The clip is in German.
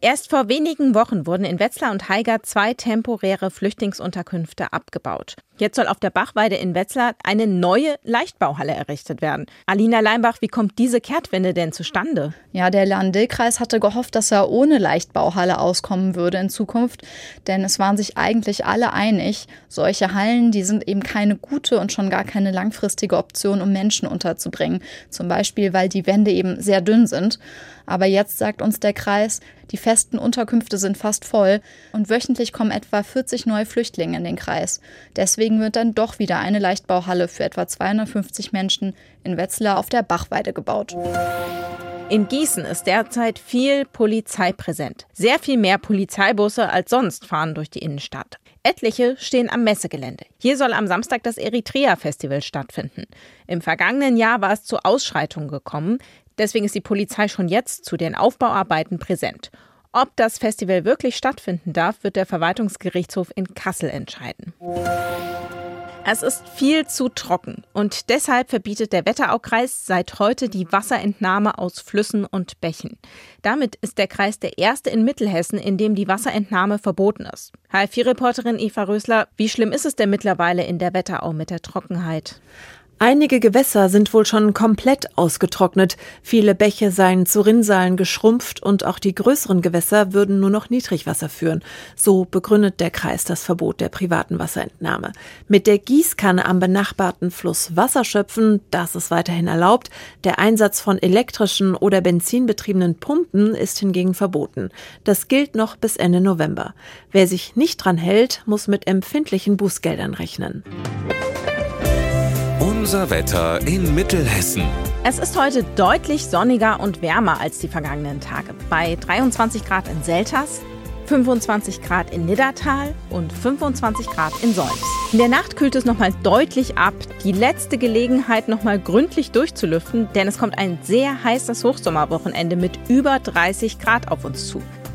Erst vor wenigen Wochen wurden in Wetzlar und Haiger zwei temporäre Flüchtlingsunterkünfte abgebaut. Jetzt soll auf der Bachweide in Wetzlar eine neue Leichtbauhalle errichtet werden. Alina Leimbach, wie kommt diese Kehrtwende denn zustande? Ja, der Lahn-Dill-Kreis hatte gehofft, dass er ohne Leichtbauhalle auskommen würde in Zukunft, denn es waren sich eigentlich alle einig, solche Hallen, die sind eben keine gute und schon gar keine langfristige Option, um Menschen unterzubringen. Zum Beispiel, weil die Wände eben sehr dünn sind. Aber jetzt sagt uns der Kreis, die festen Unterkünfte sind fast voll und wöchentlich kommen etwa 40 neue Flüchtlinge in den Kreis. Deswegen wird dann doch wieder eine Leichtbauhalle für etwa 250 Menschen in Wetzlar auf der Bachweide gebaut. In Gießen ist derzeit viel Polizei präsent. Sehr viel mehr Polizeibusse als sonst fahren durch die Innenstadt. Etliche stehen am Messegelände. Hier soll am Samstag das Eritrea-Festival stattfinden. Im vergangenen Jahr war es zu Ausschreitungen gekommen. Deswegen ist die Polizei schon jetzt zu den Aufbauarbeiten präsent. Ob das Festival wirklich stattfinden darf, wird der Verwaltungsgerichtshof in Kassel entscheiden. Es ist viel zu trocken und deshalb verbietet der Wetteraukreis seit heute die Wasserentnahme aus Flüssen und Bächen. Damit ist der Kreis der erste in Mittelhessen, in dem die Wasserentnahme verboten ist. HF4-Reporterin Eva Rösler, wie schlimm ist es denn mittlerweile in der Wetterau mit der Trockenheit? Einige Gewässer sind wohl schon komplett ausgetrocknet. Viele Bäche seien zu Rinnsalen geschrumpft und auch die größeren Gewässer würden nur noch Niedrigwasser führen. So begründet der Kreis das Verbot der privaten Wasserentnahme. Mit der Gießkanne am benachbarten Fluss Wasser schöpfen, das ist weiterhin erlaubt. Der Einsatz von elektrischen oder benzinbetriebenen Pumpen ist hingegen verboten. Das gilt noch bis Ende November. Wer sich nicht dran hält, muss mit empfindlichen Bußgeldern rechnen. Unser Wetter in Mittelhessen. Es ist heute deutlich sonniger und wärmer als die vergangenen Tage. Bei 23 Grad in Selters, 25 Grad in Niddertal und 25 Grad in Solms. In der Nacht kühlt es nochmal deutlich ab. Die letzte Gelegenheit, nochmal gründlich durchzulüften, denn es kommt ein sehr heißes Hochsommerwochenende mit über 30 Grad auf uns zu.